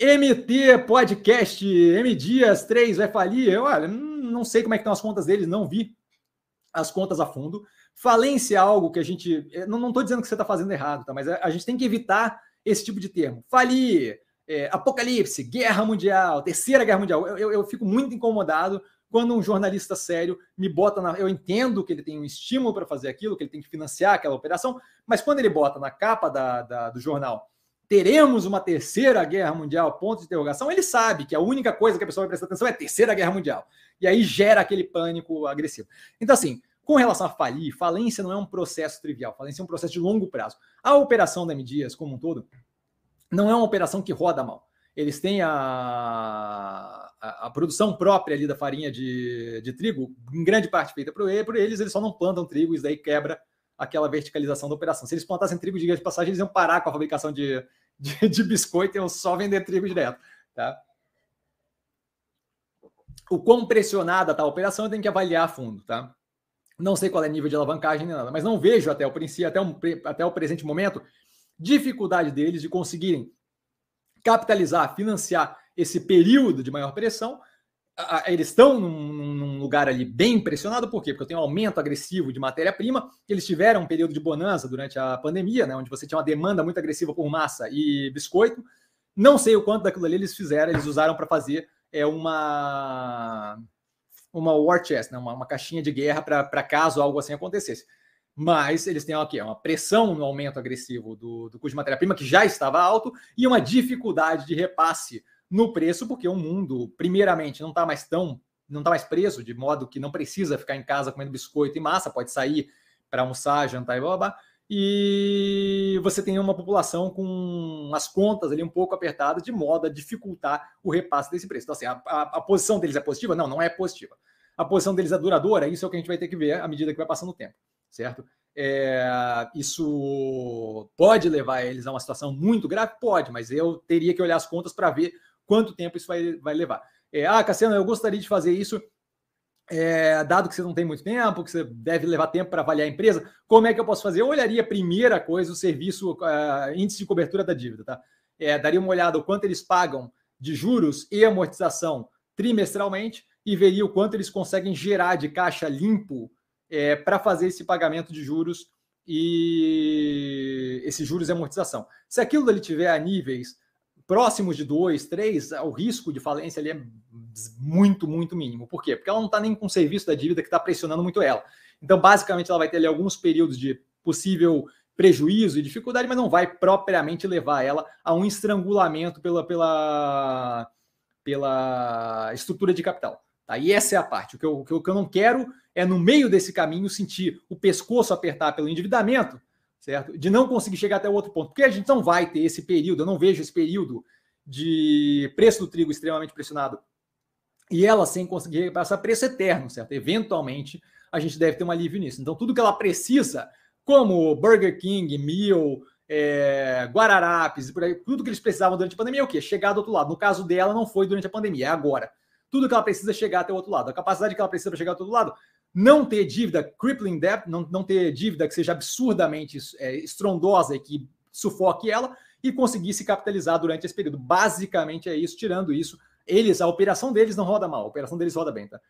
MT Podcast, M Dias 3 vai falir. Eu, olha, não sei como é que estão as contas deles, não vi as contas a fundo. Falência é algo que a gente. Não estou dizendo que você está fazendo errado, tá? Mas a, a, gente tem que evitar esse tipo de termo. Falir, é, apocalipse, guerra mundial, terceira guerra mundial. Eu, eu, eu, fico muito incomodado quando um jornalista sério me bota na. Eu entendo que ele tem um estímulo para fazer aquilo, que ele tem que financiar aquela operação, mas quando ele bota na capa da, da, do jornal teremos uma terceira guerra mundial, ponto de interrogação, ele sabe que a única coisa que a pessoa vai prestar atenção é terceira guerra mundial. E aí gera aquele pânico agressivo. Então, assim, com relação a falir, falência não é um processo trivial, falência é um processo de longo prazo. A operação da M Dias, como um todo, não é uma operação que roda mal. Eles têm a, a, a produção própria ali da farinha de, de trigo, em grande parte feita por, por eles, eles só não plantam trigo, isso daí quebra aquela verticalização da operação. Se eles plantassem trigo de passagem, eles iam parar com a fabricação de, de, de biscoito e iam só vender trigo direto. Tá? O quão pressionada está a operação eu tenho que avaliar a fundo. Tá? Não sei qual é o nível de alavancagem nem nada, mas não vejo até o princípio, até, um, até o presente momento, dificuldade deles de conseguirem capitalizar, financiar esse período de maior pressão eles estão num, lugar ali bem impressionado, por quê? Porque tem um aumento agressivo de matéria-prima, eles tiveram um período de bonança durante a pandemia, né, onde você tinha uma demanda muito agressiva por massa e biscoito. Não sei o quanto daquilo ali eles fizeram, eles usaram para fazer é, uma, uma war chest, né, uma, uma caixinha de guerra para caso algo assim acontecesse. Mas eles têm aqui uma pressão no aumento agressivo do, do custo de matéria-prima, que já estava alto, e uma dificuldade de repasse no preço, porque o mundo, primeiramente, não está mais tão, não está mais preso, de modo que não precisa ficar em casa comendo biscoito e massa, pode sair para almoçar, jantar e blá, blá, blá. E você tem uma população com as contas ali um pouco apertadas, de modo a dificultar o repasse desse preço. Então, assim, a, a, a posição deles é positiva? Não, não é positiva. A posição deles é duradoura? Isso é o que a gente vai ter que ver à medida que vai passando o tempo, certo? É, isso pode levar eles a uma situação muito grave? Pode, mas eu teria que olhar as contas para ver quanto tempo isso vai, vai levar. É, ah, Cassiano, eu gostaria de fazer isso, é, dado que você não tem muito tempo, que você deve levar tempo para avaliar a empresa, como é que eu posso fazer? Eu olharia, primeira coisa, o serviço, uh, índice de cobertura da dívida, tá? É, daria uma olhada o quanto eles pagam de juros e amortização trimestralmente e veria o quanto eles conseguem gerar de caixa limpo é, para fazer esse pagamento de juros e esses juros e amortização. Se aquilo ali tiver a níveis próximos de dois, três, o risco de falência ali é muito, muito mínimo. Por quê? Porque ela não está nem com o serviço da dívida que está pressionando muito ela. Então, basicamente, ela vai ter ali alguns períodos de possível prejuízo e dificuldade, mas não vai propriamente levar ela a um estrangulamento pela, pela, pela estrutura de capital. Tá? E essa é a parte. O que, eu, o que eu não quero é, no meio desse caminho, sentir o pescoço apertar pelo endividamento certo? De não conseguir chegar até outro ponto, porque a gente não vai ter esse período, eu não vejo esse período de preço do trigo extremamente pressionado e ela sem conseguir passar preço eterno, certo? Eventualmente a gente deve ter um alívio nisso. Então, tudo que ela precisa, como Burger King, Meal, é, Guararapes, por aí, tudo que eles precisavam durante a pandemia é o quê? Chegar do outro lado. No caso dela, não foi durante a pandemia, é agora. Tudo que ela precisa é chegar até o outro lado. A capacidade que ela precisa para chegar até o outro lado não ter dívida, crippling debt, não, não ter dívida que seja absurdamente é, estrondosa e que sufoque ela, e conseguir se capitalizar durante esse período. Basicamente é isso, tirando isso, eles, a operação deles não roda mal, a operação deles roda bem, tá?